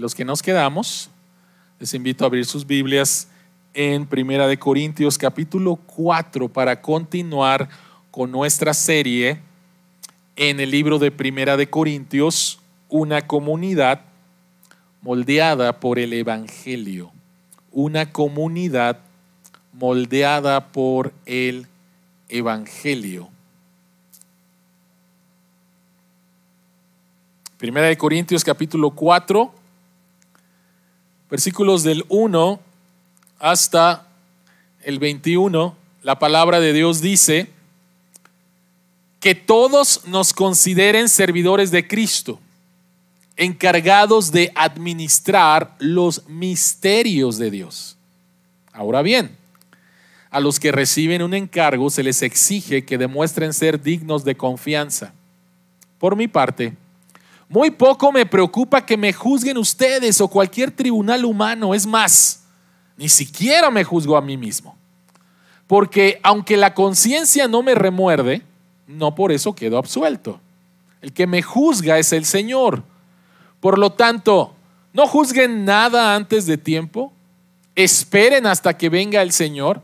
los que nos quedamos, les invito a abrir sus Biblias en Primera de Corintios capítulo 4 para continuar con nuestra serie en el libro de Primera de Corintios, una comunidad moldeada por el Evangelio, una comunidad moldeada por el Evangelio. Primera de Corintios capítulo 4, versículos del 1 hasta el 21, la palabra de Dios dice que todos nos consideren servidores de Cristo, encargados de administrar los misterios de Dios. Ahora bien, a los que reciben un encargo se les exige que demuestren ser dignos de confianza. Por mi parte, muy poco me preocupa que me juzguen ustedes o cualquier tribunal humano. Es más, ni siquiera me juzgo a mí mismo. Porque aunque la conciencia no me remuerde, no por eso quedo absuelto. El que me juzga es el Señor. Por lo tanto, no juzguen nada antes de tiempo. Esperen hasta que venga el Señor.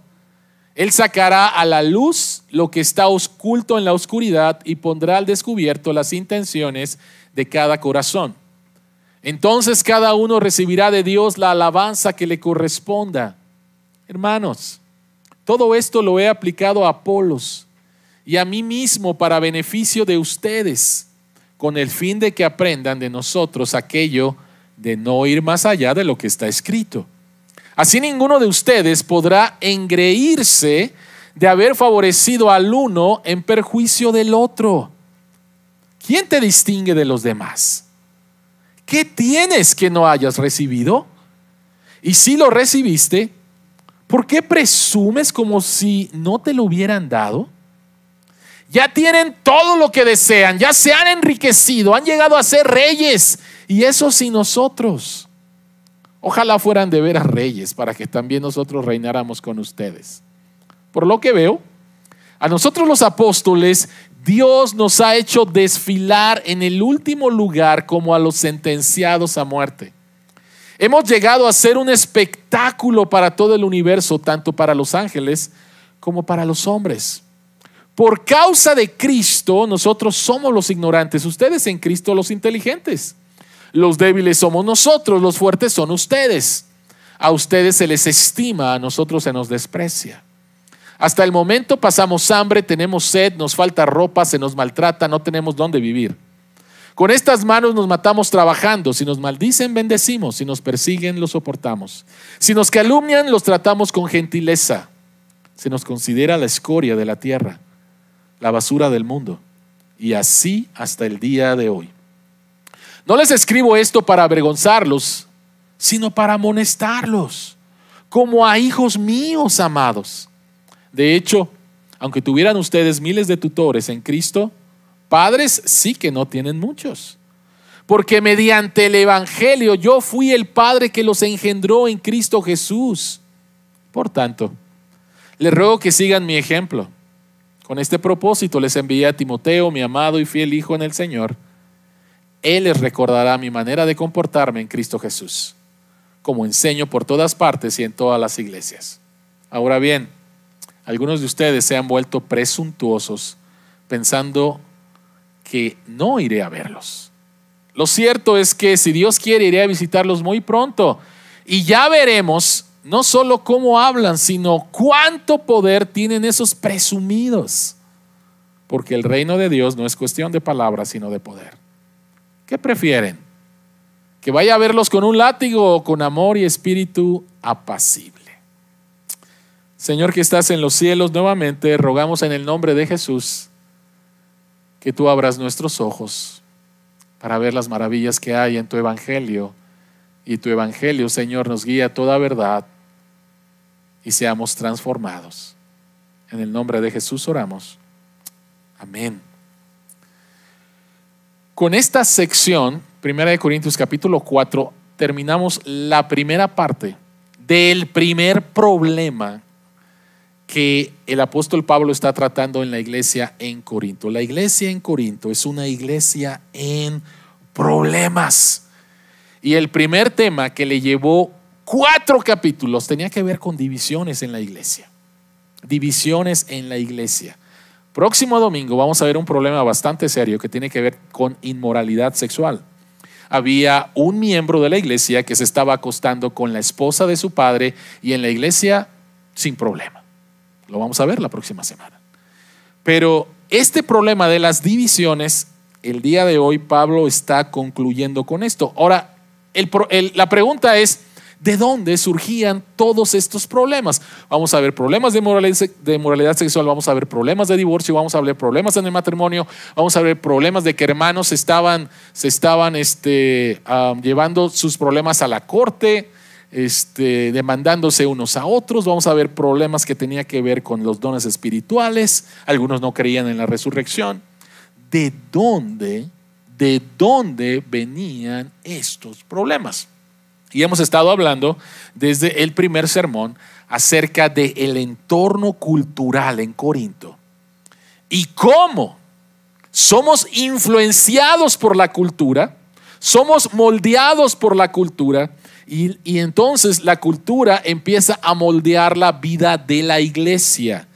Él sacará a la luz lo que está oculto en la oscuridad y pondrá al descubierto las intenciones de cada corazón. Entonces cada uno recibirá de Dios la alabanza que le corresponda. Hermanos, todo esto lo he aplicado a Apolos y a mí mismo para beneficio de ustedes, con el fin de que aprendan de nosotros aquello de no ir más allá de lo que está escrito. Así ninguno de ustedes podrá engreírse de haber favorecido al uno en perjuicio del otro. ¿Quién te distingue de los demás? ¿Qué tienes que no hayas recibido? Y si lo recibiste, ¿por qué presumes como si no te lo hubieran dado? Ya tienen todo lo que desean, ya se han enriquecido, han llegado a ser reyes, y eso sin nosotros. Ojalá fueran de veras reyes para que también nosotros reináramos con ustedes. Por lo que veo, a nosotros los apóstoles Dios nos ha hecho desfilar en el último lugar como a los sentenciados a muerte. Hemos llegado a ser un espectáculo para todo el universo, tanto para los ángeles como para los hombres. Por causa de Cristo, nosotros somos los ignorantes, ustedes en Cristo los inteligentes. Los débiles somos nosotros, los fuertes son ustedes. A ustedes se les estima, a nosotros se nos desprecia. Hasta el momento pasamos hambre, tenemos sed, nos falta ropa, se nos maltrata, no tenemos dónde vivir. Con estas manos nos matamos trabajando. Si nos maldicen, bendecimos. Si nos persiguen, los soportamos. Si nos calumnian, los tratamos con gentileza. Se nos considera la escoria de la tierra, la basura del mundo. Y así hasta el día de hoy. No les escribo esto para avergonzarlos, sino para amonestarlos, como a hijos míos amados. De hecho, aunque tuvieran ustedes miles de tutores en Cristo, padres sí que no tienen muchos. Porque mediante el Evangelio yo fui el Padre que los engendró en Cristo Jesús. Por tanto, les ruego que sigan mi ejemplo. Con este propósito les envié a Timoteo, mi amado y fiel Hijo en el Señor. Él les recordará mi manera de comportarme en Cristo Jesús, como enseño por todas partes y en todas las iglesias. Ahora bien, algunos de ustedes se han vuelto presuntuosos pensando que no iré a verlos. Lo cierto es que si Dios quiere, iré a visitarlos muy pronto. Y ya veremos no solo cómo hablan, sino cuánto poder tienen esos presumidos. Porque el reino de Dios no es cuestión de palabras, sino de poder. ¿Qué prefieren? ¿Que vaya a verlos con un látigo o con amor y espíritu apacible? Señor que estás en los cielos, nuevamente rogamos en el nombre de Jesús que tú abras nuestros ojos para ver las maravillas que hay en tu Evangelio. Y tu Evangelio, Señor, nos guía a toda verdad y seamos transformados. En el nombre de Jesús oramos. Amén. Con esta sección, 1 Corintios capítulo 4, terminamos la primera parte del primer problema que el apóstol Pablo está tratando en la iglesia en Corinto. La iglesia en Corinto es una iglesia en problemas. Y el primer tema que le llevó cuatro capítulos tenía que ver con divisiones en la iglesia. Divisiones en la iglesia. Próximo domingo vamos a ver un problema bastante serio que tiene que ver con inmoralidad sexual. Había un miembro de la iglesia que se estaba acostando con la esposa de su padre y en la iglesia sin problema. Lo vamos a ver la próxima semana. Pero este problema de las divisiones, el día de hoy Pablo está concluyendo con esto. Ahora, la pregunta es, ¿de dónde surgían todos estos problemas? Vamos a ver problemas de moralidad, sexual, vamos a ver problemas de divorcio, vamos a ver problemas en el matrimonio, vamos a ver problemas de que hermanos se estaban este, llevando sus problemas a la corte, este, demandándose unos a otros. Vamos a ver problemas que tenía que ver con los dones espirituales. Algunos no creían en la resurrección. ¿De dónde, de dónde venían estos problemas? Y hemos estado hablando desde el primer sermón acerca del el entorno cultural en Corinto y cómo somos influenciados por la cultura, somos moldeados por la cultura y, entonces la cultura empieza a moldear la vida de la iglesia.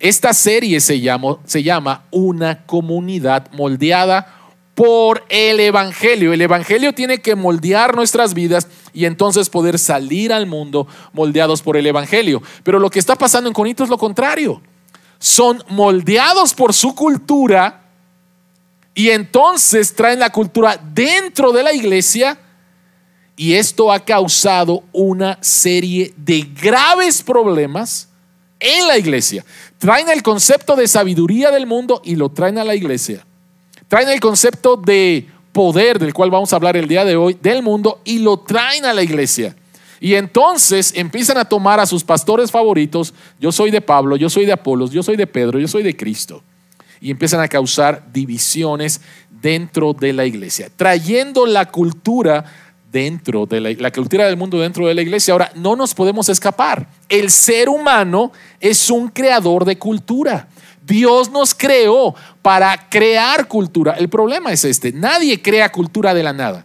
Esta serie se, se llama Una comunidad moldeada por el Evangelio. El Evangelio tiene que moldear nuestras vidas y entonces poder salir al mundo moldeados por el Evangelio. Pero lo que está pasando en Corinto es lo contrario. Son moldeados por su cultura y entonces traen la cultura dentro de la iglesia y esto ha causado una serie de graves problemas en la iglesia. Traen el concepto de sabiduría del mundo y lo traen a la iglesia. Traen el concepto de poder, del cual vamos a hablar el día de hoy, del mundo y lo traen a la iglesia. Y entonces empiezan a tomar a sus pastores favoritos, yo soy de Pablo, yo soy de Apolos, yo soy de Pedro, yo soy de Cristo. Y empiezan a causar divisiones dentro de la iglesia, trayendo la cultura dentro de la, cultura del mundo dentro de la iglesia. Ahora, no nos podemos escapar. El ser humano es un creador de cultura. Dios nos creó para crear cultura. El problema es este, nadie crea cultura de la nada.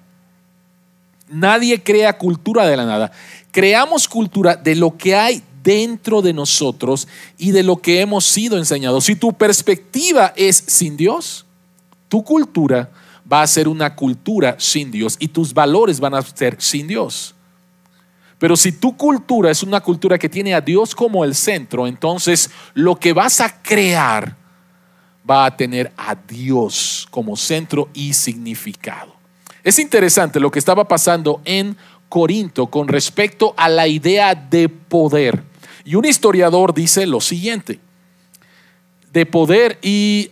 Nadie crea cultura de la nada. Creamos cultura de lo que hay dentro de nosotros y de lo que hemos sido enseñados. Si tu perspectiva es sin Dios, tu cultura va a ser una cultura sin Dios y tus valores van a ser sin Dios. Pero si tu cultura es una cultura que tiene a Dios como el centro, entonces lo que vas a crear va a tener a Dios como centro y significado. Es interesante lo que estaba pasando en Corinto con respecto a la idea de poder. Y un historiador dice lo siguiente de poder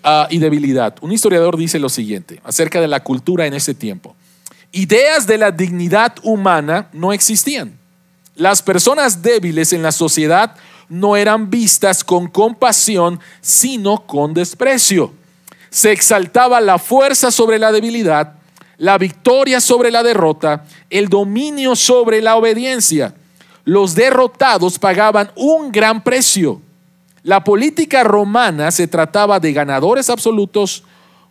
ah, y, debilidad. Un historiador dice lo siguiente acerca de la cultura en ese tiempo. Ideas de la dignidad humana no existían. Las personas débiles en la sociedad no eran vistas con compasión, sino con desprecio. Se exaltaba la fuerza sobre la debilidad, la victoria sobre la derrota, el dominio sobre la obediencia. Los derrotados pagaban un gran precio la política romana se trataba de ganadores absolutos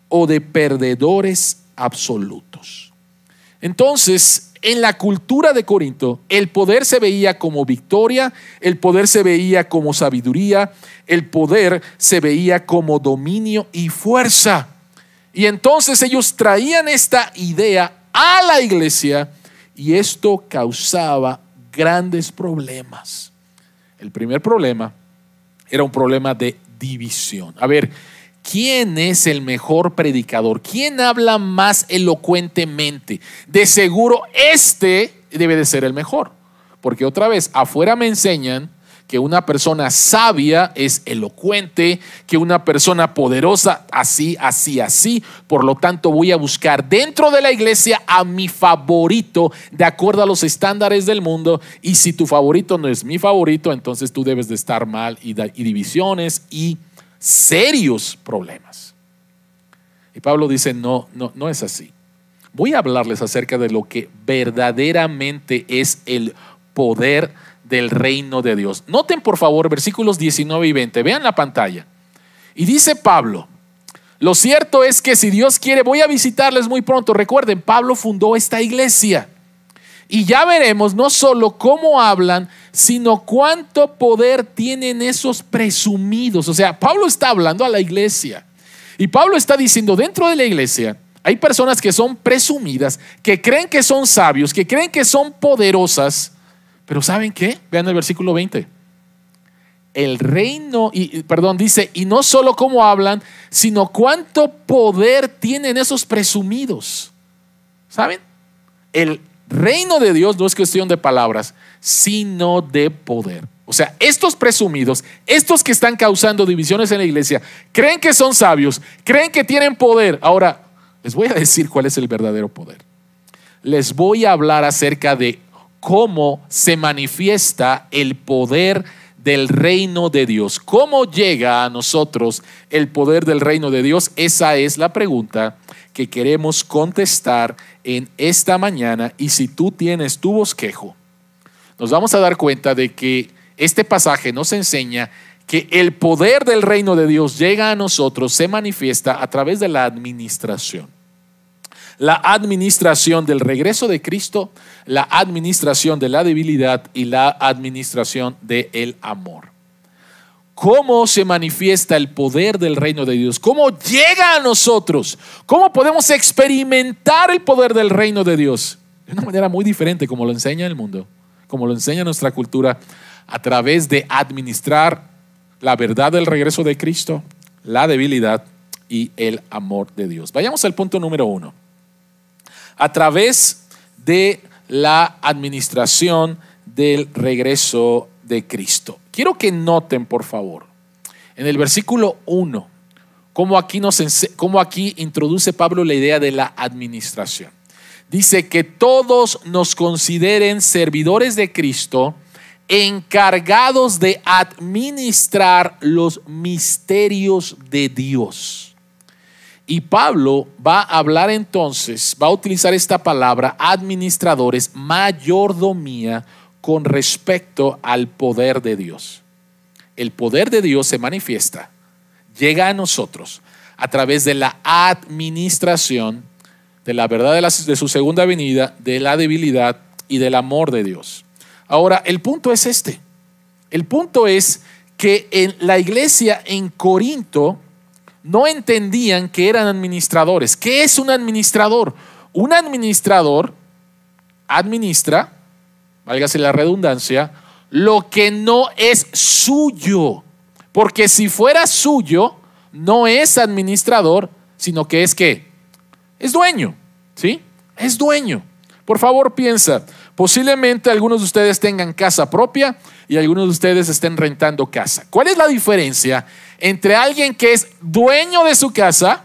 o de perdedores absolutos. Entonces, en la cultura de Corinto, el poder se veía como victoria, el poder se veía como sabiduría, el poder se veía como dominio y fuerza. Y entonces ellos traían esta idea a la iglesia y esto causaba grandes problemas. El primer problema era un problema de división. A ver, ¿quién es el mejor predicador? ¿Quién habla más elocuentemente? De seguro este debe de ser el mejor. Porque otra vez, afuera me enseñan que una persona sabia es elocuente, que una persona poderosa así, así, así. Por lo tanto, voy a buscar dentro de la iglesia a mi favorito de acuerdo a los estándares del mundo. Y si tu favorito no es mi favorito, entonces tú debes de estar mal y, divisiones y serios problemas. Y Pablo dice, no, no, no es así. Voy a hablarles acerca de lo que verdaderamente es el poder del reino de Dios. Noten por favor versículos 19 y 20, vean la pantalla. Y dice Pablo, lo cierto es que si Dios quiere, voy a visitarles muy pronto. Recuerden, Pablo fundó esta iglesia. Y ya veremos no solo cómo hablan, sino cuánto poder tienen esos presumidos. O sea, Pablo está hablando a la iglesia. Y Pablo está diciendo, dentro de la iglesia hay personas que son presumidas, que creen que son sabios, que creen que son poderosas, pero ¿saben qué? Vean el versículo 20. El reino, y, perdón, dice, y no solo cómo hablan, sino cuánto poder tienen esos presumidos. ¿Saben? El reino de Dios no es cuestión de palabras, sino de poder. O sea, estos presumidos, estos que están causando divisiones en la iglesia, creen que son sabios, creen que tienen poder. Ahora, les voy a decir cuál es el verdadero poder. Les voy a hablar acerca de cómo se manifiesta el poder del reino de Dios. ¿Cómo llega a nosotros el poder del reino de Dios? Esa es la pregunta que queremos contestar en esta mañana. Y si tú tienes tu bosquejo, nos vamos a dar cuenta de que este pasaje nos enseña que el poder del reino de Dios llega a nosotros, se manifiesta a través de la administración. La administración del regreso de Cristo, la administración de la debilidad y la administración del amor. ¿Cómo se manifiesta el poder del reino de Dios? ¿Cómo llega a nosotros? ¿Cómo podemos experimentar el poder del reino de Dios? De una manera muy diferente como lo enseña el mundo, como lo enseña nuestra cultura, a través de administrar la verdad del regreso de Cristo, la debilidad y el amor de Dios. Vayamos al punto número uno. A través de la administración del regreso de Cristo. Quiero que noten, por favor, en el versículo 1, cómo aquí, nos, cómo aquí introduce Pablo la idea de la administración. Dice que todos nos consideren servidores de Cristo, encargados de administrar los misterios de Dios. Y Pablo va a hablar entonces, va a utilizar esta palabra, administradores, mayordomía, con respecto al poder de Dios. El poder de Dios se manifiesta, llega a nosotros a través de la administración de la verdad de, de su segunda venida, de la debilidad y del amor de Dios. Ahora, el punto es este. El punto es que en la iglesia en Corinto no entendían que eran administradores. ¿Qué es un administrador? Un administrador administra, válgase la redundancia, lo que no es suyo. Porque si fuera suyo, no es administrador, sino que es que es dueño, ¿sí? Es dueño. Por favor, piensa, Posiblemente algunos de ustedes tengan casa propia y algunos de ustedes estén rentando casa. ¿Cuál es la diferencia entre alguien que es dueño de su casa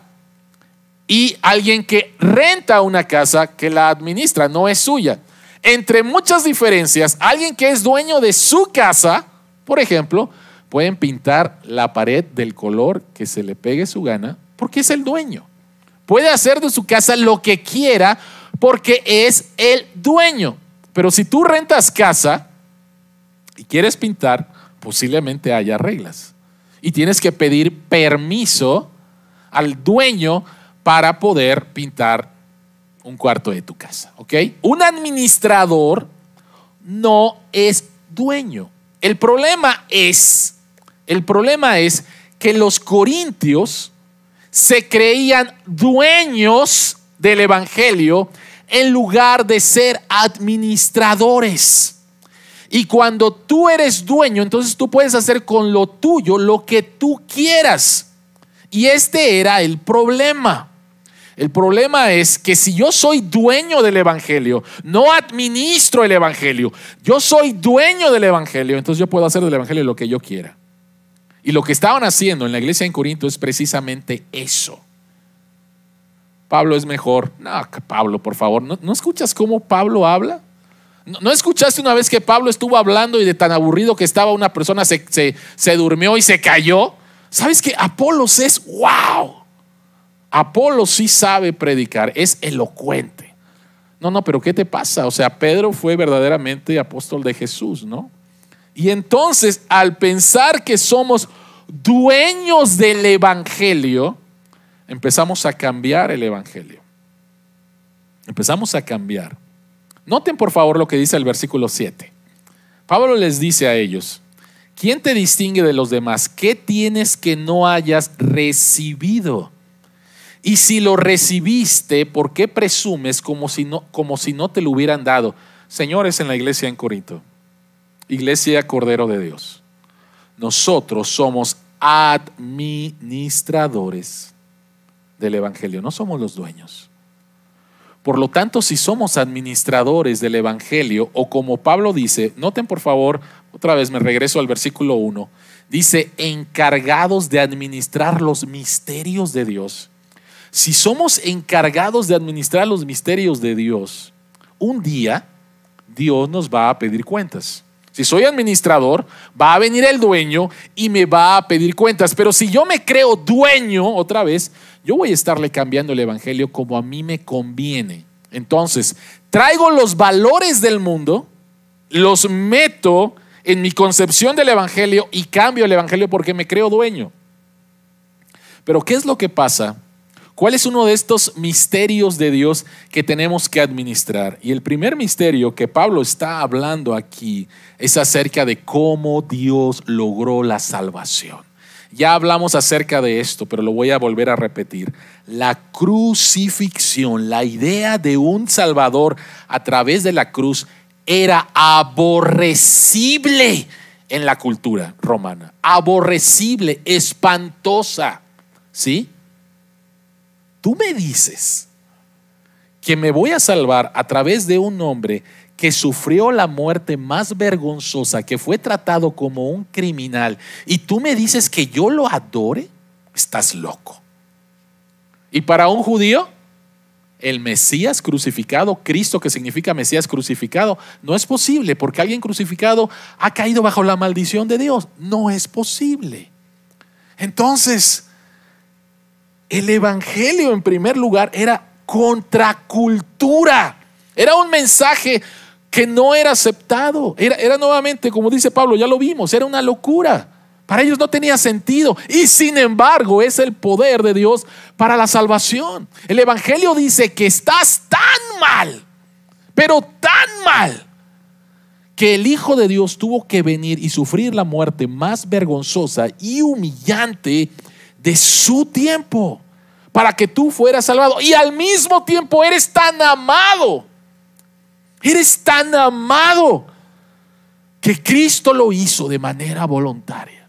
y alguien que renta una casa que la administra, no es suya? Entre muchas diferencias, alguien que es dueño de su casa, por ejemplo, pueden pintar la pared del color que se le pegue su gana porque es el dueño. Puede hacer de su casa lo que quiera porque es el dueño. Pero si tú rentas casa y quieres pintar, posiblemente haya reglas. Y tienes que pedir permiso al dueño para poder pintar un cuarto de tu casa. ¿Ok? Un administrador no es dueño. El problema es, el problema es que los corintios se creían dueños del evangelio en lugar de ser administradores. Y cuando tú eres dueño, entonces tú puedes hacer con lo tuyo lo que tú quieras. Y este era el problema. El problema es que si yo soy dueño del Evangelio, no administro el Evangelio, yo soy dueño del Evangelio, entonces yo puedo hacer del Evangelio lo que yo quiera. Y lo que estaban haciendo en la iglesia en Corinto es precisamente eso. Pablo es mejor. No, Pablo, por favor, ¿no, escuchas cómo Pablo habla? ¿No, escuchaste una vez que Pablo estuvo hablando y de tan aburrido que estaba una persona se, se, durmió y se cayó? ¿Sabes que Apolos es wow? Apolo sí sabe predicar, es elocuente. No, no, pero ¿qué te pasa? O sea, Pedro fue verdaderamente apóstol de Jesús, ¿no? Y entonces, al pensar que somos dueños del Evangelio, empezamos a cambiar el Evangelio. Empezamos a cambiar Noten por favor lo que dice el versículo 7. Pablo les dice a ellos, ¿quién te distingue de los demás? ¿Qué tienes que no hayas recibido? Y si lo recibiste, ¿por qué presumes como si no, como si no te lo hubieran dado? Señores en la iglesia en Corinto, iglesia Cordero de Dios, nosotros somos administradores del Evangelio, no somos los dueños. Por lo tanto, si somos administradores del Evangelio, o como Pablo dice, noten por favor, otra vez me regreso al versículo 1, dice, encargados de administrar los misterios de Dios. Si somos encargados de administrar los misterios de Dios, un día Dios nos va a pedir cuentas. Si soy administrador, va a venir el dueño y me va a pedir cuentas. Pero si yo me creo dueño otra vez, yo voy a estarle cambiando el Evangelio como a mí me conviene. Entonces, traigo los valores del mundo, los meto en mi concepción del Evangelio y cambio el Evangelio porque me creo dueño. Pero ¿qué es lo que pasa? ¿Cuál es uno de estos misterios de Dios que tenemos que administrar? Y el primer misterio que Pablo está hablando aquí es acerca de cómo Dios logró la salvación. Ya hablamos acerca de esto, pero lo voy a volver a repetir. La crucifixión, la idea de un Salvador a través de la cruz era aborrecible en la cultura romana. Aborrecible, espantosa. ¿Sí? Tú me dices que me voy a salvar a través de un hombre que sufrió la muerte más vergonzosa, que fue tratado como un criminal, y tú me dices que yo lo adore, estás loco. Y para un judío, el Mesías crucificado, Cristo que significa Mesías crucificado, no es posible porque alguien crucificado ha caído bajo la maldición de Dios. No es posible. Entonces, el Evangelio en primer lugar era contracultura. Era un mensaje que no era aceptado. Era, era nuevamente, como dice Pablo, ya lo vimos, era una locura. Para ellos no tenía sentido. Y sin embargo es el poder de Dios para la salvación. El Evangelio dice que estás tan mal, pero tan mal, que el Hijo de Dios tuvo que venir y sufrir la muerte más vergonzosa y humillante de su tiempo para que tú fueras salvado. Y al mismo tiempo eres tan amado Eres tan amado que Cristo lo hizo de manera voluntaria.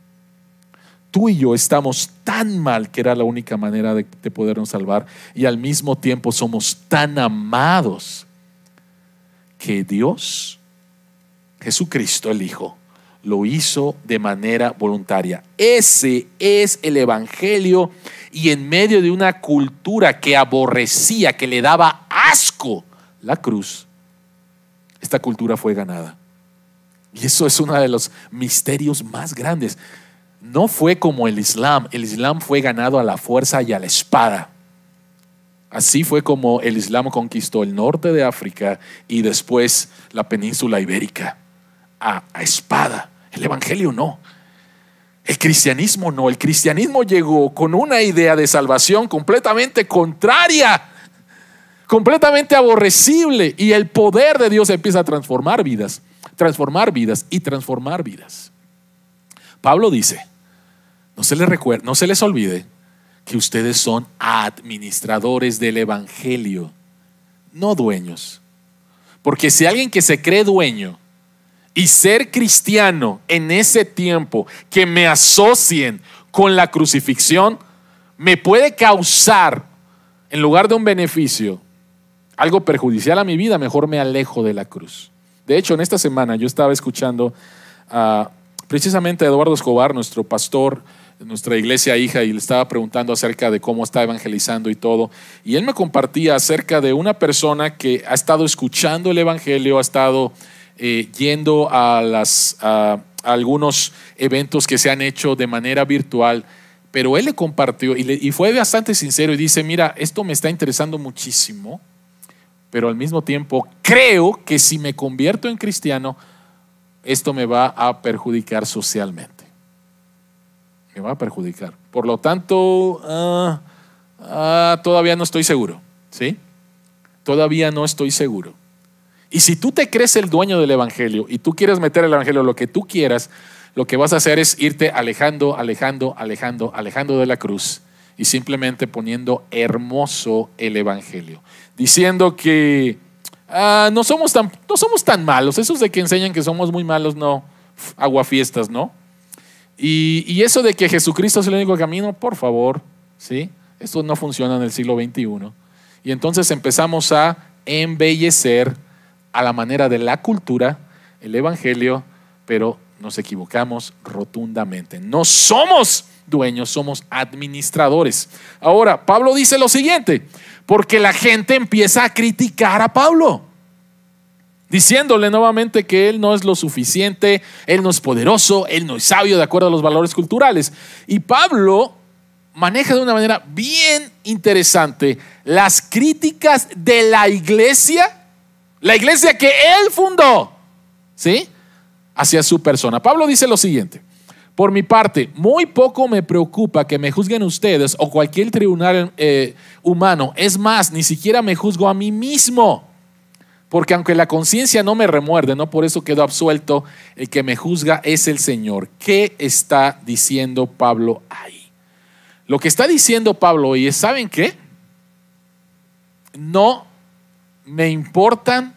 Tú y yo estamos tan mal que era la única manera de, podernos salvar y al mismo tiempo somos tan amados que Dios, Jesucristo el Hijo, lo hizo de manera voluntaria. Ese es el Evangelio y en medio de una cultura que aborrecía, que le daba asco la cruz, esta cultura fue ganada. Y eso es uno de los misterios más grandes. No fue como el Islam. El Islam fue ganado a la fuerza y a la espada. Así fue como el Islam conquistó el norte de África y después la península ibérica. A, a espada. El Evangelio no. El cristianismo no. El cristianismo llegó con una idea de salvación completamente contraria completamente aborrecible y el poder de Dios empieza a transformar vidas, transformar vidas y transformar vidas. Pablo dice, no se les recuerde, no se les olvide que ustedes son administradores del evangelio, no dueños. Porque si alguien que se cree dueño y ser cristiano en ese tiempo que me asocien con la crucifixión me puede causar en lugar de un beneficio algo perjudicial a mi vida, mejor me alejo de la cruz. De hecho, en esta semana yo estaba escuchando precisamente a Eduardo Escobar, nuestro pastor, nuestra iglesia hija, y le estaba preguntando acerca de cómo está evangelizando y todo. Y él me compartía acerca de una persona que ha estado escuchando el Evangelio, ha estado eh, yendo a, las, a algunos eventos que se han hecho de manera virtual pero él le compartió y, y, fue bastante sincero y dice, mira, esto me está interesando muchísimo, pero al mismo tiempo creo que si me convierto en cristiano, esto me va a perjudicar socialmente. Me va a perjudicar. Por lo tanto, ah, ah, todavía no estoy seguro. ¿Sí? Todavía no estoy seguro. Y si tú te crees el dueño del Evangelio y tú quieres meter el Evangelio lo que tú quieras, lo que vas a hacer es irte alejando, alejando, alejando, alejando de la cruz y simplemente poniendo hermoso el Evangelio. Diciendo que ah, no, somos tan, no somos tan malos. Esos de que enseñan que somos muy malos, no. Aguafiestas, ¿no? Y, y eso de que Jesucristo es el único camino, por favor, ¿sí? Esto no funciona en el siglo XXI. Y entonces empezamos a embellecer a la manera de la cultura el Evangelio, pero nos equivocamos rotundamente. No somos dueños, somos administradores. Ahora, Pablo dice lo siguiente, porque la gente empieza a criticar a Pablo, diciéndole nuevamente que él no es lo suficiente, él no es poderoso, él no es sabio de acuerdo a los valores culturales. Y Pablo maneja de una manera bien interesante las críticas de la iglesia, la iglesia que él fundó, ¿sí? Hacia su persona. Pablo dice lo siguiente, por mi parte, muy poco me preocupa que me juzguen ustedes o cualquier tribunal eh, humano. Es más, ni siquiera me juzgo a mí mismo. Porque aunque la conciencia no me remuerde, no por eso quedo absuelto, el que me juzga es el Señor. ¿Qué está diciendo Pablo ahí? Lo que está diciendo Pablo hoy es, ¿saben qué? No me importan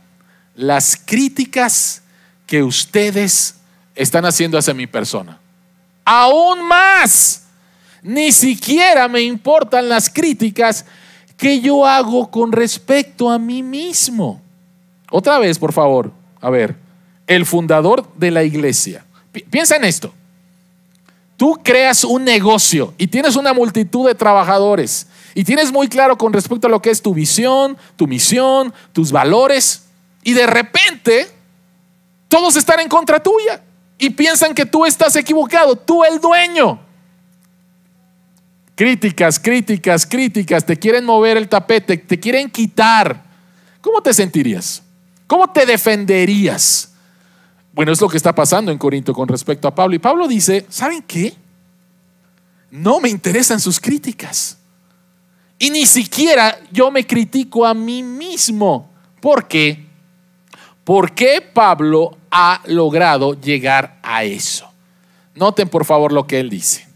las críticas que ustedes están haciendo hacia mi persona aún más. Ni siquiera me importan las críticas que yo hago con respecto a mí mismo. Otra vez, por favor, a ver, el fundador de la iglesia. Piensa en esto. Tú creas un negocio y tienes una multitud de trabajadores y tienes muy claro con respecto a lo que es tu visión, tu misión, tus valores y de repente todos están en contra tuya y piensan que tú estás equivocado, tú el dueño. Críticas, críticas, críticas, te quieren mover el tapete, te quieren quitar. ¿Cómo te sentirías? ¿Cómo te defenderías? Bueno, es lo que está pasando en Corinto con respecto a Pablo. Y Pablo dice, ¿saben qué? No me interesan sus críticas. Y ni siquiera yo me critico a mí mismo. ¿Por qué? ¿Por qué Pablo ha logrado llegar a eso? Noten por favor lo que él dice.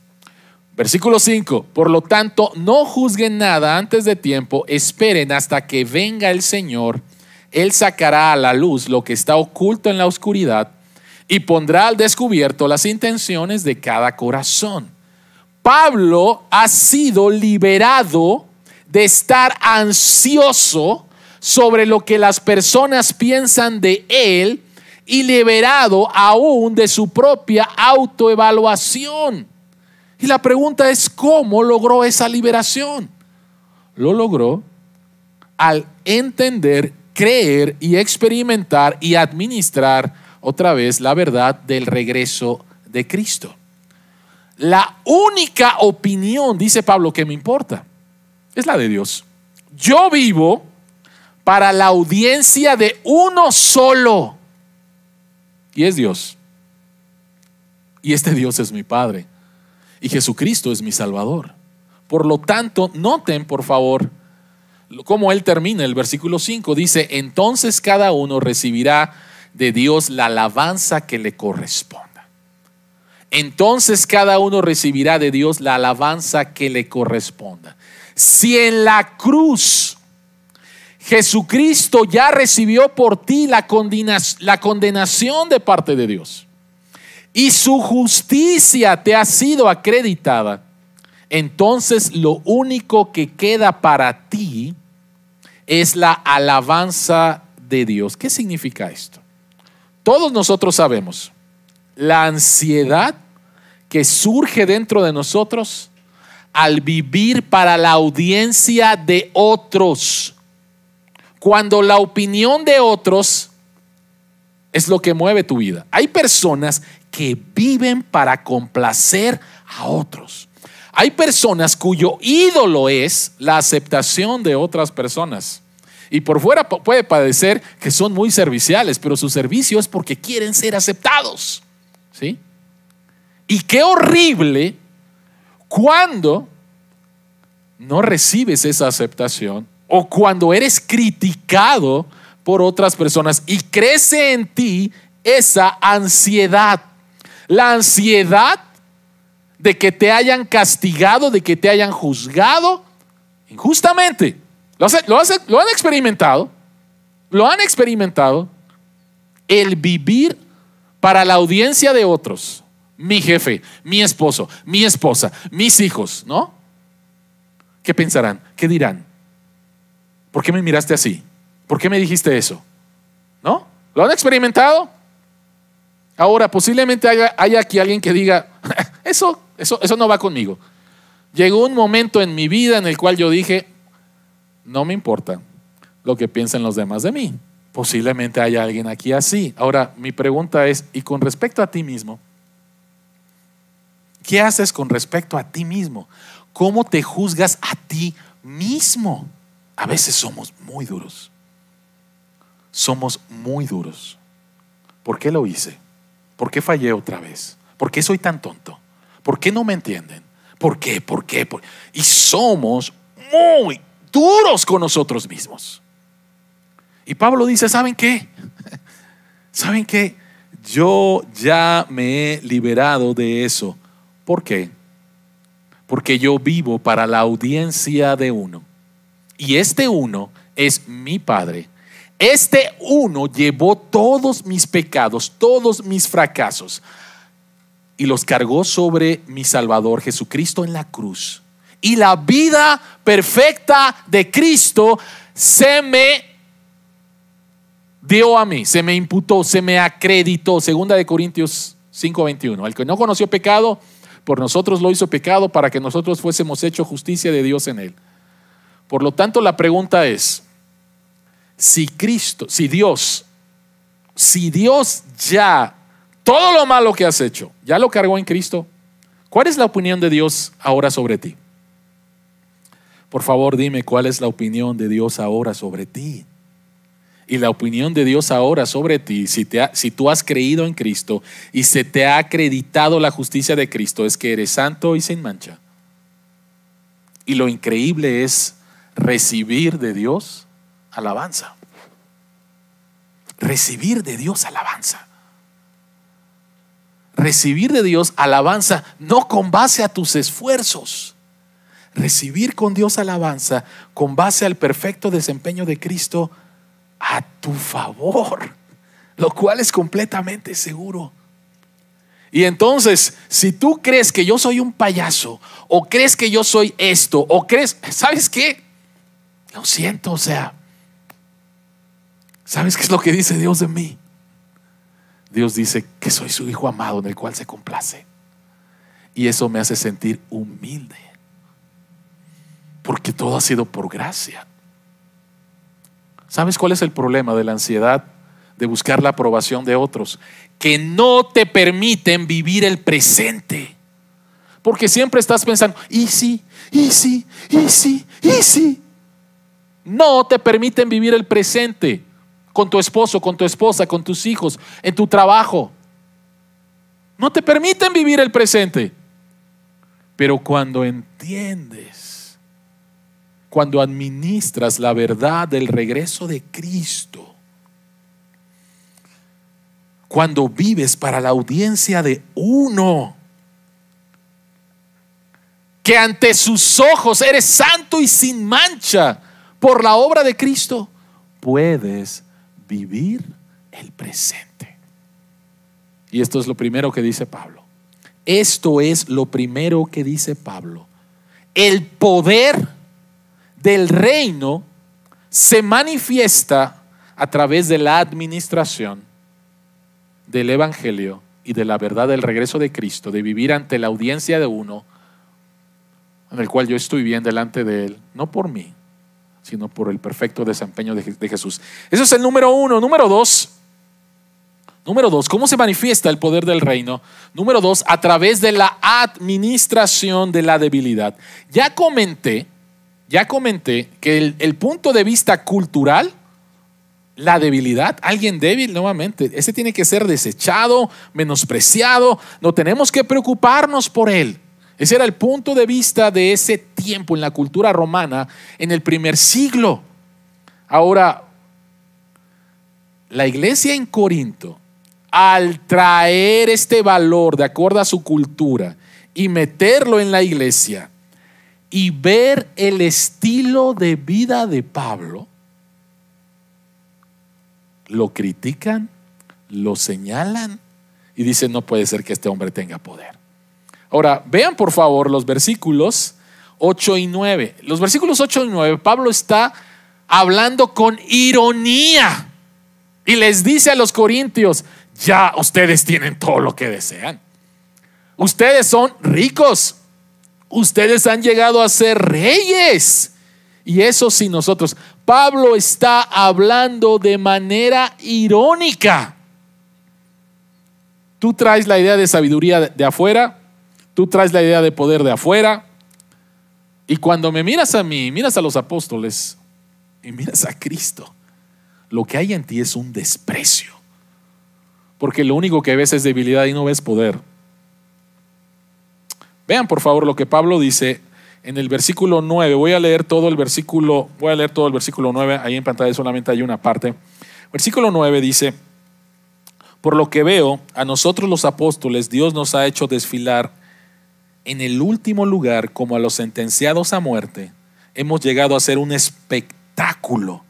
Versículo 5. Por lo tanto, no juzguen nada antes de tiempo, esperen hasta que venga el Señor. Él sacará a la luz lo que está oculto en la oscuridad y pondrá al descubierto las intenciones de cada corazón. Pablo ha sido liberado de estar ansioso sobre lo que las personas piensan de él y liberado aún de su propia autoevaluación. Y la pregunta es, ¿cómo logró esa liberación? Lo logró al entender, creer y experimentar y administrar otra vez la verdad del regreso de Cristo. La única opinión, dice Pablo, que me importa, es la de Dios. Yo vivo para la audiencia de uno solo. Y es Dios. Y este Dios es mi Padre. Y Jesucristo es mi Salvador. Por lo tanto, noten por favor cómo él termina el versículo 5. Dice, entonces cada uno recibirá de Dios la alabanza que le corresponda. Entonces cada uno recibirá de Dios la alabanza que le corresponda. Si en la cruz Jesucristo ya recibió por ti la, condenación de parte de Dios y su justicia te ha sido acreditada, entonces lo único que queda para ti es la alabanza de Dios. ¿Qué significa esto? Todos nosotros sabemos la ansiedad que surge dentro de nosotros al vivir para la audiencia de otros cuando la opinión de otros es lo que mueve tu vida. Hay personas que viven para complacer a otros. Hay personas cuyo ídolo es la aceptación de otras personas. Y por fuera puede parecer que son muy serviciales, pero su servicio es porque quieren ser aceptados. ¿Sí? Y qué horrible cuando no recibes esa aceptación o cuando eres criticado por otras personas y crece en ti esa ansiedad. La ansiedad de que te hayan castigado, de que te hayan juzgado injustamente. Lo, lo han experimentado. Lo han experimentado. El vivir para la audiencia de otros. Mi jefe, mi esposo, mi esposa, mis hijos, ¿no? ¿Qué pensarán? ¿Qué dirán? ¿Por qué me miraste así? ¿Por qué me dijiste eso? ¿No? ¿Lo han experimentado? Ahora, posiblemente haya, aquí alguien que diga, eso, eso, eso no va conmigo. Llegó un momento en mi vida en el cual yo dije, no me importa lo que piensen los demás de mí. Posiblemente haya alguien aquí así. Ahora, mi pregunta es, y con respecto a ti mismo, ¿qué haces con respecto a ti mismo? ¿Cómo te juzgas a ti mismo? A veces somos muy duros. Somos muy duros. ¿Por qué lo hice? ¿Por qué fallé otra vez? ¿Por qué soy tan tonto? ¿Por qué no me entienden? ¿Por qué? ¿Por qué? Y somos muy duros con nosotros mismos. Y Pablo dice, ¿saben qué? ¿Saben qué? Yo ya me he liberado de eso. ¿Por qué? Porque yo vivo para la audiencia de uno. Y este uno es mi Padre. Este uno llevó todos mis pecados, todos mis fracasos y los cargó sobre mi Salvador Jesucristo en la cruz. Y la vida perfecta de Cristo se me dio a mí, se me imputó, se me acreditó. Segunda de Corintios 5:21. El que no conoció pecado, por nosotros lo hizo pecado para que nosotros fuésemos hecho justicia de Dios en él. Por lo tanto, la pregunta es, si Cristo, si Dios, si Dios ya todo lo malo que has hecho, ya lo cargó en Cristo. ¿Cuál es la opinión de Dios ahora sobre ti? Por favor, dime cuál es la opinión de Dios ahora sobre ti. Y la opinión de Dios ahora sobre ti, si, te si tú has creído en Cristo y se te ha acreditado la justicia de Cristo, es que eres santo y sin mancha. Y lo increíble es recibir de Dios alabanza. Recibir de Dios alabanza recibir de Dios alabanza no con base a tus esfuerzos. Recibir con Dios alabanza con base al perfecto desempeño de Cristo a tu favor, lo cual es completamente seguro. Y entonces, si tú crees que yo soy un payaso, o crees que yo soy esto, o crees, ¿sabes qué? Lo siento, o sea, ¿sabes qué es lo que dice Dios de mí? Dios dice que soy su hijo amado en el cual se complace. Y eso me hace sentir humilde. Porque todo ha sido por gracia. ¿Sabes cuál es el problema de la ansiedad de buscar la aprobación de otros? Que no te permiten vivir el presente. Porque siempre estás pensando, y sí, y sí, y sí, y sí. No te permiten vivir el presente con tu esposo, con tu esposa, con tus hijos, en tu trabajo. No te permiten vivir el presente. Pero cuando entiendes, cuando administras la verdad del regreso de Cristo, cuando vives para la audiencia de uno, que ante sus ojos eres santo y sin mancha por la obra de Cristo, puedes vivir el presente. Y esto es lo primero que dice Pablo. Esto es lo primero que dice Pablo. El poder del reino se manifiesta a través de la administración del Evangelio y de la verdad del regreso de Cristo, de vivir ante la audiencia de uno, en el cual yo estoy bien delante de Él, no por mí, sino por el perfecto desempeño de, Jesús. Eso es el número uno. Número dos, Número dos, ¿cómo se manifiesta el poder del reino? Número dos, a través de la administración de la debilidad. Ya comenté, ya comenté que el, el, punto de vista cultural, la debilidad, alguien débil nuevamente, ese tiene que ser desechado, menospreciado, no tenemos que preocuparnos por él. Ese era el punto de vista de ese en la cultura romana en el primer siglo. Ahora, La iglesia en Corinto, al traer este valor de acuerdo a su cultura y meterlo en la iglesia y ver el estilo de vida de Pablo, lo critican, lo señalan y dicen, no puede ser que este hombre tenga poder. Ahora, vean por favor los versículos 8 y 9. Los versículos 8 y 9, Pablo está hablando con ironía y les dice a los corintios, ya ustedes tienen todo lo que desean. Ustedes son ricos. Ustedes han llegado a ser reyes. Y eso sí nosotros. Pablo está hablando de manera irónica. Tú traes la idea de sabiduría de afuera, tú traes la idea de poder de afuera, y cuando me miras a mí, miras a los apóstoles y miras a Cristo, lo que hay en ti es un desprecio. Porque lo único que ves es debilidad y no ves poder. Vean por favor lo que Pablo dice en el versículo 9. Voy a leer todo el versículo, voy a leer todo el versículo 9, ahí en pantalla solamente hay una parte. Versículo 9 dice, por lo que veo, a nosotros los apóstoles Dios nos ha hecho desfilar en el último lugar como a los sentenciados a muerte. Hemos llegado a ser un espectáculo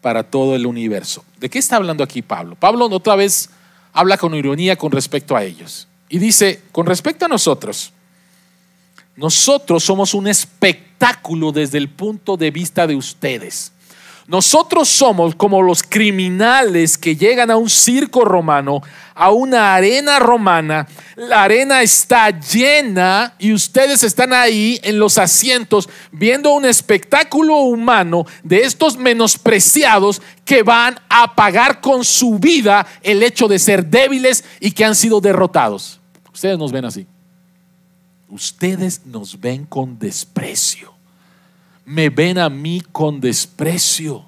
para todo el universo. ¿De qué está hablando aquí Pablo? Pablo otra vez habla con ironía con respecto a ellos. Y dice, con respecto a nosotros, nosotros somos un espectáculo desde el punto de vista de ustedes. Nosotros somos como los criminales que llegan a un circo romano, a una arena romana. La arena está llena y ustedes están ahí en los asientos viendo un espectáculo humano de estos menospreciados que van a pagar con su vida el hecho de ser débiles y que han sido derrotados. Ustedes nos ven así. Ustedes nos ven con desprecio. Me ven a mí con desprecio.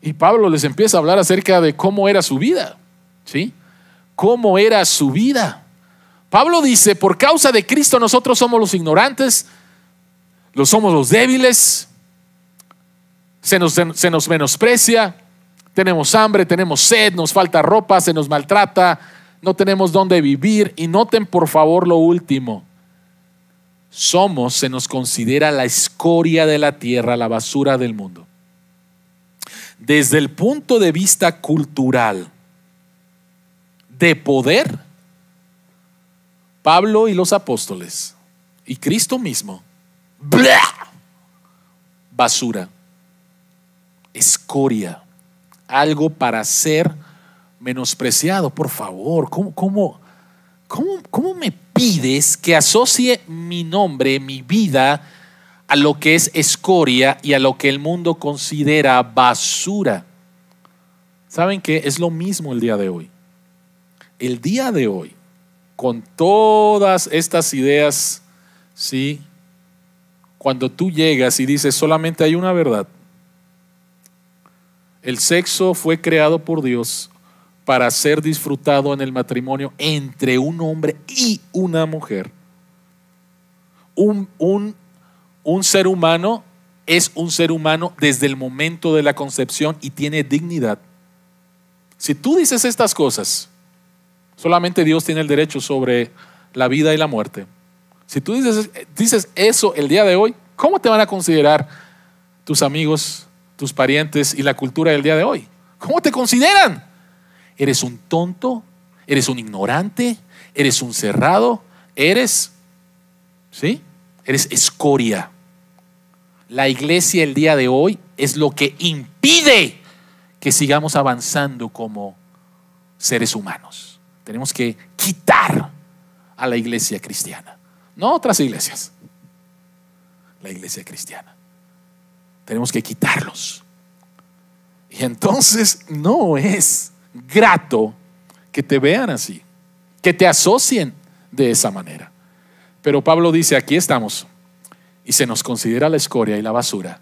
Y Pablo les empieza a hablar acerca de cómo era su vida. ¿Sí? ¿Cómo era su vida? Pablo dice, por causa de Cristo nosotros somos los ignorantes, los somos los débiles, se nos, se nos menosprecia, tenemos hambre, tenemos sed, nos falta ropa, se nos maltrata, no tenemos dónde vivir. Y noten por favor lo último. Somos, se nos considera la escoria de la tierra, la basura del mundo. Desde el punto de vista cultural, de poder, Pablo y los apóstoles y Cristo mismo, basura, escoria, algo para ser menospreciado, por favor, ¿cómo, cómo, cómo, me pides que asocie mi nombre, mi vida, a lo que es escoria y a lo que el mundo considera basura? ¿Saben qué? Es lo mismo el día de hoy. El día de hoy, con todas estas ideas, ¿sí? Cuando tú llegas y dices solamente hay una verdad, el sexo fue creado por Dios para ser disfrutado en el matrimonio entre un hombre y una mujer. Un, un, un ser humano es un ser humano desde el momento de la concepción y tiene dignidad. Si tú dices estas cosas, solamente Dios tiene el derecho sobre la vida y la muerte. Si tú dices, dices eso el día de hoy, ¿cómo te van a considerar tus amigos, tus parientes y la cultura del día de hoy? ¿Cómo te consideran? Eres un tonto, eres un ignorante, eres un cerrado, eres, ¿sí? Eres escoria. La iglesia el día de hoy es lo que impide que sigamos avanzando como seres humanos. Tenemos que quitar a la iglesia cristiana, no otras iglesias, la iglesia cristiana. Tenemos que quitarlos. Y entonces no es grato que te vean así, que te asocien de esa manera. Pero Pablo dice, aquí estamos y se nos considera la escoria y la basura.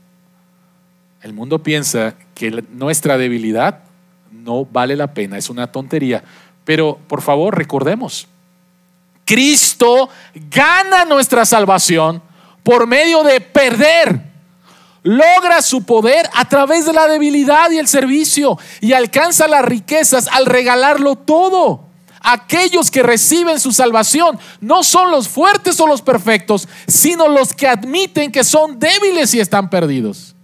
El mundo piensa que nuestra debilidad no vale la pena, es una tontería. Pero por favor recordemos, Cristo gana nuestra salvación por medio de perder logra su poder a través de la debilidad y el servicio y alcanza las riquezas al regalarlo todo. Aquellos que reciben su salvación no son los fuertes o los perfectos, sino los que admiten que son débiles y están perdidos.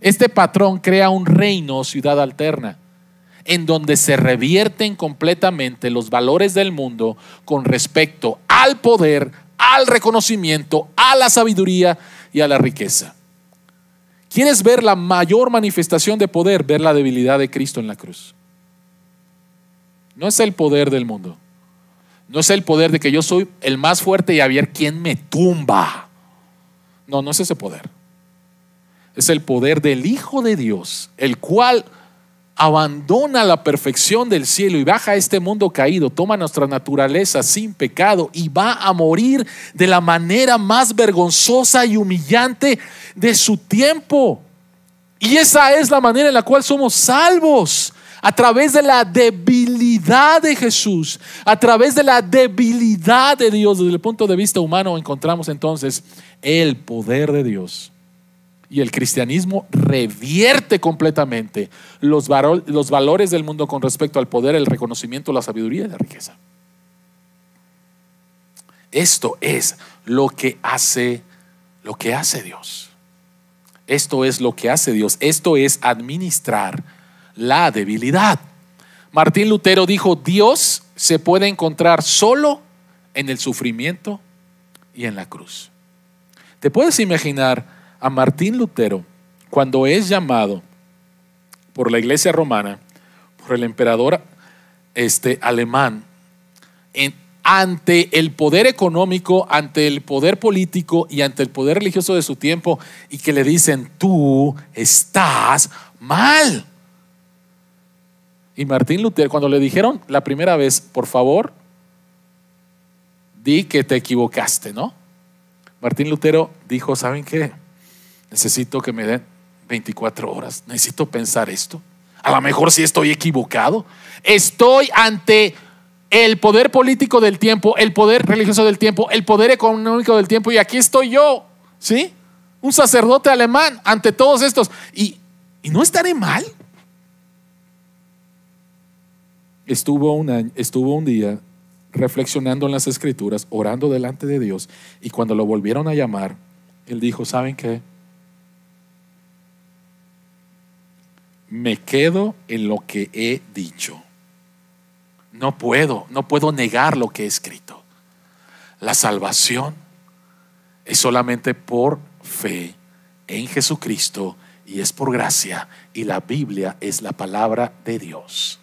Este patrón crea un reino o ciudad alterna en donde se revierten completamente los valores del mundo con respecto al poder, al reconocimiento, a la sabiduría y a la riqueza. ¿Quieres ver la mayor manifestación de poder? Ver la debilidad de Cristo en la cruz. No es el poder del mundo. No es el poder de que yo soy el más fuerte y a ver quién me tumba. No, no es ese poder. Es el poder del Hijo de Dios, el cual abandona la perfección del cielo y baja a este mundo caído, toma nuestra naturaleza sin pecado y va a morir de la manera más vergonzosa y humillante de su tiempo. Y esa es la manera en la cual somos salvos. A través de la debilidad de Jesús, a través de la debilidad de Dios, desde el punto de vista humano, encontramos entonces el poder de Dios y el cristianismo revierte completamente los, valores del mundo con respecto al poder, el reconocimiento, la sabiduría y la riqueza. Esto es lo que hace lo que hace Dios. Esto es lo que hace Dios. Esto es administrar la debilidad. Martín Lutero dijo, Dios se puede encontrar solo en el sufrimiento y en la cruz. ¿Te puedes imaginar a Martín Lutero, cuando es llamado por la iglesia romana, por el emperador este, alemán, ante el poder económico, ante el poder político y ante el poder religioso de su tiempo, y que le dicen, tú estás mal. Y Martín Lutero, cuando le dijeron la primera vez, por favor, di que te equivocaste, ¿no? Martín Lutero dijo, ¿saben qué? Necesito que me den 24 horas. Necesito pensar esto. A lo mejor si estoy equivocado. Estoy ante el poder político del tiempo, el poder religioso del tiempo, el poder económico del tiempo. Y aquí estoy yo, ¿sí? Un sacerdote alemán ante todos estos. Y, y no estaré mal. Estuvo, una, estuvo un día reflexionando en las escrituras, orando delante de Dios. Y cuando lo volvieron a llamar, él dijo, ¿saben qué? Me quedo en lo que he dicho. No puedo, no puedo negar lo que he escrito. La salvación es solamente por fe en Jesucristo y es por gracia y la Biblia es la palabra de Dios.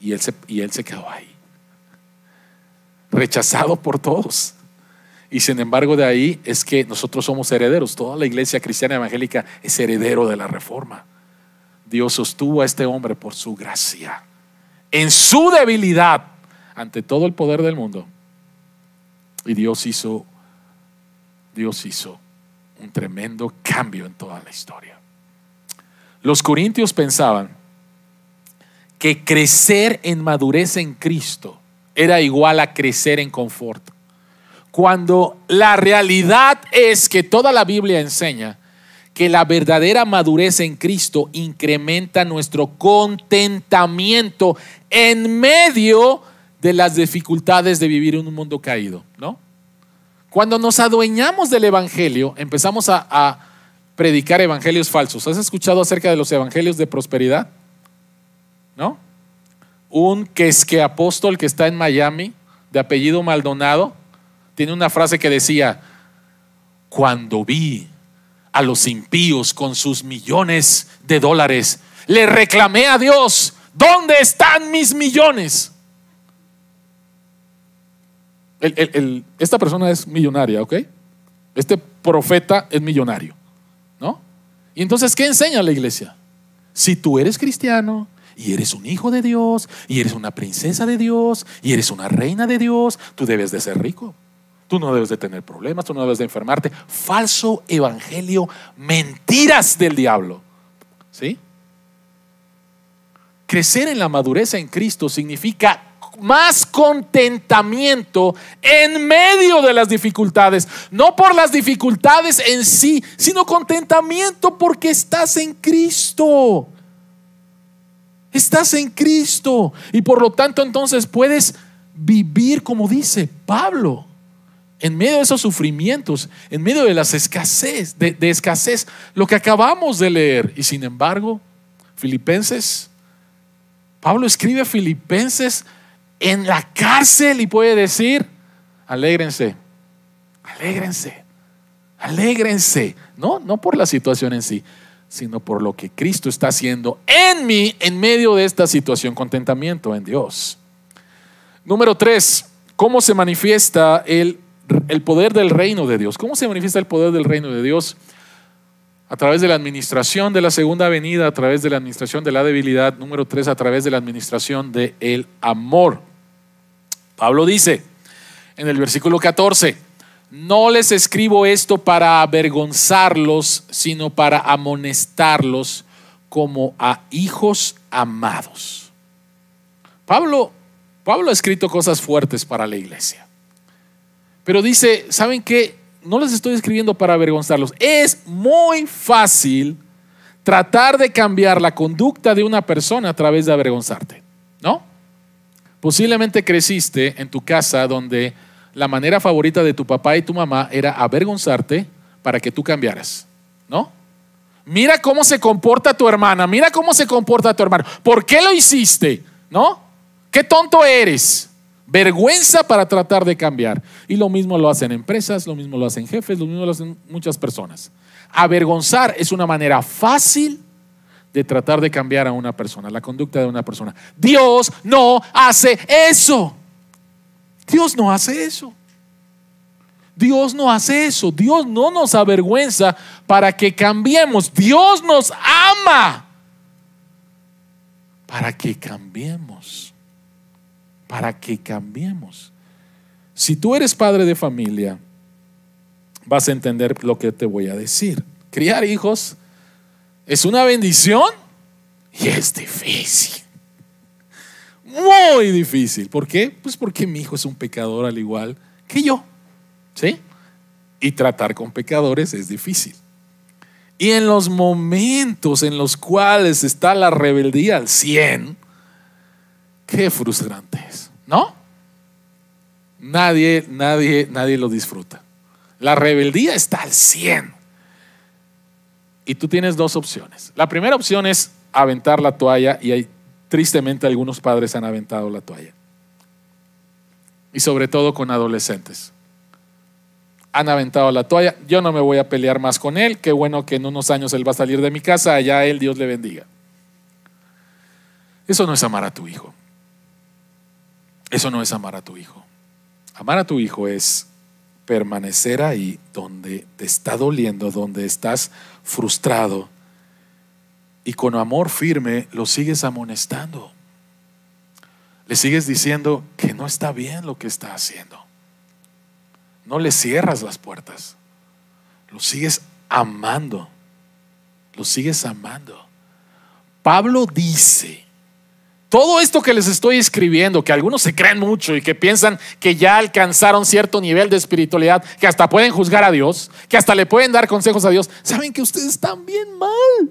Y él se, y él se quedó ahí, rechazado por todos. Y sin embargo de ahí es que nosotros somos herederos. Toda la iglesia cristiana evangélica es heredero de la reforma. Dios sostuvo a este hombre por su gracia. En su debilidad ante todo el poder del mundo. Y Dios hizo, Dios hizo un tremendo cambio en toda la historia. Los corintios pensaban que crecer en madurez en Cristo era igual a crecer en confort. Cuando la realidad es que toda la Biblia enseña que la verdadera madurez en Cristo incrementa nuestro contentamiento en medio de las dificultades de vivir en un mundo caído, ¿no? Cuando nos adueñamos del Evangelio, empezamos a, predicar evangelios falsos. ¿Has escuchado acerca de los evangelios de prosperidad? ¿No? Un que es que apóstol que está en Miami, de apellido Maldonado, tiene una frase que decía, cuando vi a los impíos con sus millones de dólares. Le reclamé a Dios, ¿dónde están mis millones? esta persona es millonaria, ¿ok? Este profeta es millonario, ¿no? Y entonces, ¿qué enseña la iglesia? Si tú eres cristiano y eres un hijo de Dios y eres una princesa de Dios y eres una reina de Dios, tú debes de ser rico. Tú no debes de tener problemas, tú no debes de enfermarte. Falso evangelio, mentiras del diablo. ¿Sí? Crecer en la madurez en Cristo significa más contentamiento en medio de las dificultades. No por las dificultades en sí, sino contentamiento porque estás en Cristo. Estás en Cristo. Y por lo tanto entonces puedes vivir como dice Pablo. En medio de esos sufrimientos, en medio de las escasez, de, escasez, lo que acabamos de leer. Y sin embargo, Filipenses, Pablo escribe a Filipenses en la cárcel y puede decir, alégrense, alégrense, alégrense. No, no por la situación en sí, sino por lo que Cristo está haciendo en mí en medio de esta situación, contentamiento en Dios. Número tres, ¿cómo se manifiesta el, el poder del reino de Dios? ¿Cómo se manifiesta el poder del reino de Dios? a través de la administración de la segunda venida, a través de la administración de la debilidad, número tres, a través de la administración del el amor. Pablo dice en el versículo 14, no les escribo esto para avergonzarlos, sino para amonestarlos como a hijos amados. Pablo, Pablo ha escrito cosas fuertes para la iglesia. Pero dice, ¿saben qué? no les estoy escribiendo para avergonzarlos. Es muy fácil tratar de cambiar la conducta de una persona a través de avergonzarte, ¿no? Posiblemente creciste en tu casa donde la manera favorita de tu papá y tu mamá era avergonzarte para que tú cambiaras, ¿no? Mira cómo se comporta tu hermana, mira cómo se comporta tu hermano. ¿Por qué lo hiciste? ¿No? ¿Qué tonto eres? Vergüenza para tratar de cambiar. Y lo mismo lo hacen empresas, lo mismo lo hacen jefes, lo mismo lo hacen muchas personas. Avergonzar es una manera fácil de tratar de cambiar a una persona, la conducta de una persona. Dios no hace eso. Dios no hace eso. Dios no hace eso. Dios no nos avergüenza para que cambiemos. Dios nos ama para que cambiemos para que cambiemos. Si tú eres padre de familia, vas a entender lo que te voy a decir. Criar hijos es una bendición y es difícil. Muy difícil. ¿Por qué? Pues porque mi hijo es un pecador al igual que yo. ¿Sí? Y tratar con pecadores es difícil. Y en los momentos en los cuales está la rebeldía al 100, qué frustrante es. ¿No? Nadie, nadie, nadie lo disfruta. La rebeldía está al 100. Y tú tienes dos opciones. La primera opción es aventar la toalla y hay, tristemente algunos padres han aventado la toalla. Y sobre todo con adolescentes. Han aventado la toalla. Yo no me voy a pelear más con él. Qué bueno que en unos años él va a salir de mi casa. Allá él, Dios le bendiga. Eso no es amar a tu hijo. Eso no es amar a tu hijo. Amar a tu hijo es permanecer ahí donde te está doliendo, donde estás frustrado y con amor firme lo sigues amonestando. Le sigues diciendo que no está bien lo que está haciendo. No le cierras las puertas. Lo sigues amando. Lo sigues amando. Pablo dice todo esto que les estoy escribiendo, que algunos se creen mucho y que piensan que ya alcanzaron cierto nivel de espiritualidad, que hasta pueden juzgar a Dios, que hasta le pueden dar consejos a Dios, saben que ustedes están bien mal.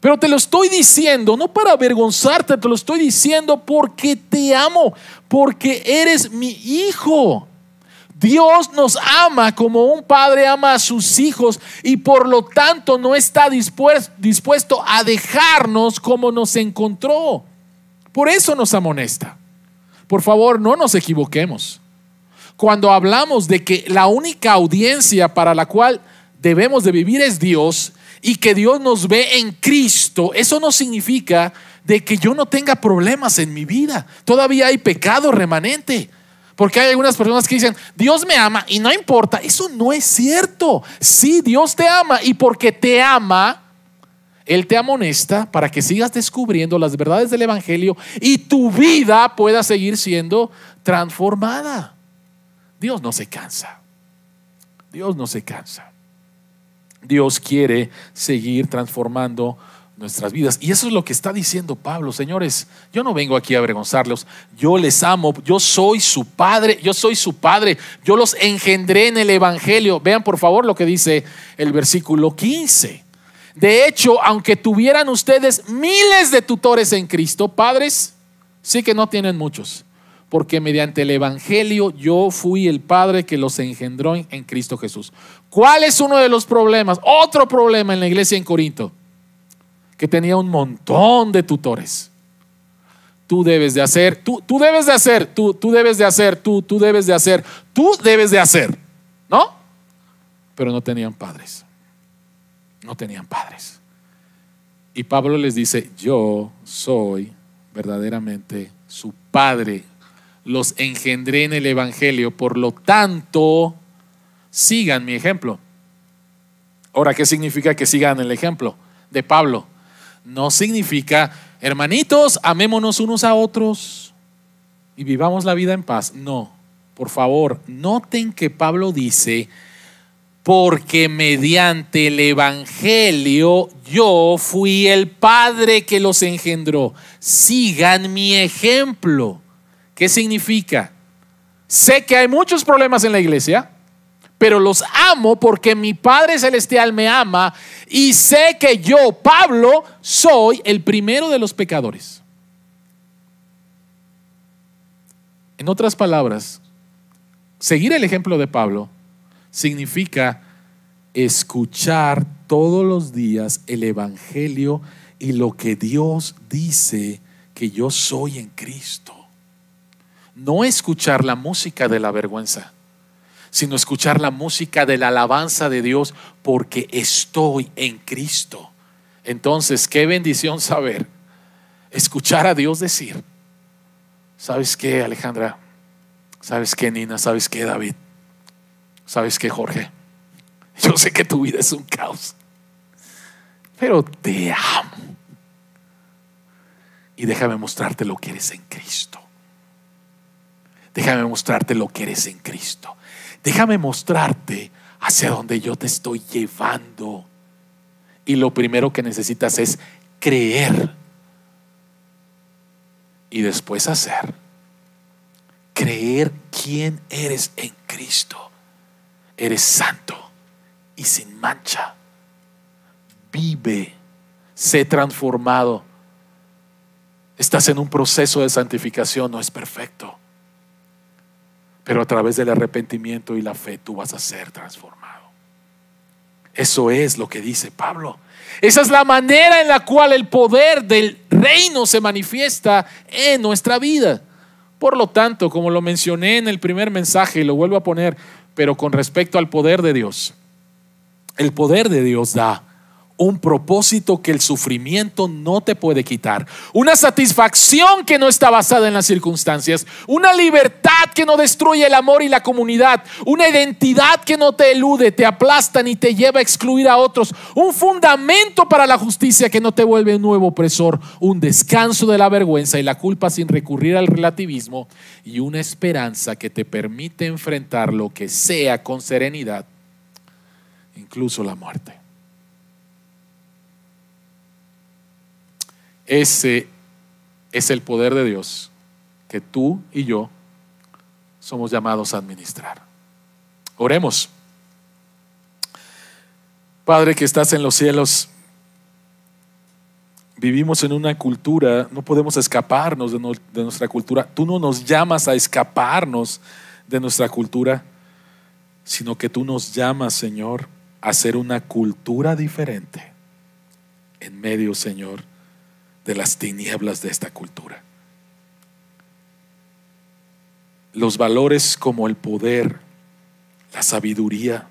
Pero te lo estoy diciendo, no para avergonzarte, te lo estoy diciendo porque te amo, porque eres mi hijo. Dios nos ama como un padre ama a sus hijos y por lo tanto no está dispuesto a dejarnos como nos encontró. Por eso nos amonesta. Por favor, no nos equivoquemos. Cuando hablamos de que la única audiencia para la cual debemos de vivir es Dios y que Dios nos ve en Cristo, eso no significa de que yo no tenga problemas en mi vida. Todavía hay pecado remanente. Porque hay algunas personas que dicen, Dios me ama y no importa. Eso no es cierto. Sí, Dios te ama y porque te ama, Él te amonesta para que sigas descubriendo las verdades del Evangelio y tu vida pueda seguir siendo transformada. Dios no se cansa. Dios no se cansa. Dios quiere seguir transformando nuestras vidas. Y eso es lo que está diciendo Pablo, señores. Yo no vengo aquí a avergonzarlos. Yo les amo. Yo soy su padre. Yo soy su padre. Yo los engendré en el Evangelio. Vean por favor lo que dice el versículo 15. De hecho, aunque tuvieran ustedes miles de tutores en Cristo, padres, sí que no tienen muchos. Porque mediante el Evangelio yo fui el Padre que los engendró en Cristo Jesús. ¿Cuál es uno de los problemas? Otro problema en la iglesia en Corinto que tenía un montón de tutores. Tú debes de hacer, tú, tú debes de hacer, tú, tú debes de hacer, tú, tú debes de hacer, tú debes de hacer, ¿no? Pero no tenían padres. No tenían padres. Y Pablo les dice, yo soy verdaderamente su padre. Los engendré en el Evangelio, por lo tanto, sigan mi ejemplo. Ahora, ¿qué significa que sigan el ejemplo de Pablo? No significa, hermanitos, amémonos unos a otros y vivamos la vida en paz. No, por favor, noten que Pablo dice, porque mediante el Evangelio yo fui el Padre que los engendró. Sigan mi ejemplo. ¿Qué significa? Sé que hay muchos problemas en la iglesia pero los amo porque mi Padre Celestial me ama y sé que yo, Pablo, soy el primero de los pecadores. En otras palabras, seguir el ejemplo de Pablo significa escuchar todos los días el Evangelio y lo que Dios dice que yo soy en Cristo. No escuchar la música de la vergüenza sino escuchar la música de la alabanza de Dios porque estoy en Cristo. Entonces, qué bendición saber, escuchar a Dios decir, ¿sabes qué, Alejandra? ¿Sabes qué, Nina? ¿Sabes qué, David? ¿Sabes qué, Jorge? Yo sé que tu vida es un caos, pero te amo. Y déjame mostrarte lo que eres en Cristo. Déjame mostrarte lo que eres en Cristo. Déjame mostrarte hacia donde yo te estoy llevando. Y lo primero que necesitas es creer y después hacer. Creer quién eres en Cristo. Eres santo y sin mancha. Vive, sé transformado. Estás en un proceso de santificación, no es perfecto. Pero a través del arrepentimiento y la fe tú vas a ser transformado. Eso es lo que dice Pablo. Esa es la manera en la cual el poder del reino se manifiesta en nuestra vida. Por lo tanto, como lo mencioné en el primer mensaje y lo vuelvo a poner, pero con respecto al poder de Dios, el poder de Dios da un propósito que el sufrimiento no te puede quitar, una satisfacción que no está basada en las circunstancias, una libertad que no destruye el amor y la comunidad, una identidad que no te elude, te aplasta ni te lleva a excluir a otros, un fundamento para la justicia que no te vuelve un nuevo opresor, un descanso de la vergüenza y la culpa sin recurrir al relativismo y una esperanza que te permite enfrentar lo que sea con serenidad, incluso la muerte. Ese es el poder de Dios que tú y yo somos llamados a administrar. Oremos. Padre que estás en los cielos, vivimos en una cultura, no podemos escaparnos de, nuestra cultura. Tú no nos llamas a escaparnos de nuestra cultura, sino que tú nos llamas, Señor, a ser una cultura diferente en medio, Señor, de las tinieblas de esta cultura. Los valores como el poder, la sabiduría,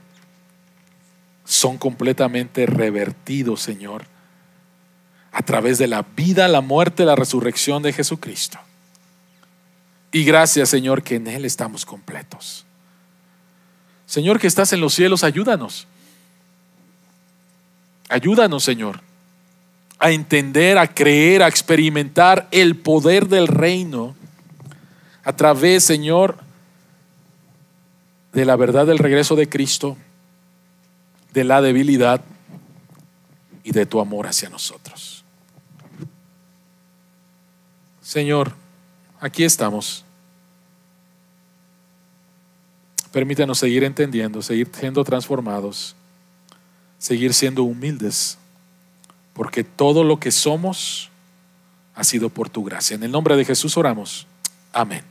son completamente revertidos, Señor, a través de la vida, la muerte, la resurrección de Jesucristo. Y gracias, Señor, que en Él estamos completos. Señor, que estás en los cielos, ayúdanos. Ayúdanos, Señor a entender, a creer, a experimentar el poder del reino a través, Señor, de la verdad del regreso de Cristo, de la debilidad y de tu amor hacia nosotros. Señor, aquí estamos. Permítanos seguir entendiendo, seguir siendo transformados, seguir siendo humildes, porque todo lo que somos ha sido por tu gracia. En el nombre de Jesús oramos. Amén.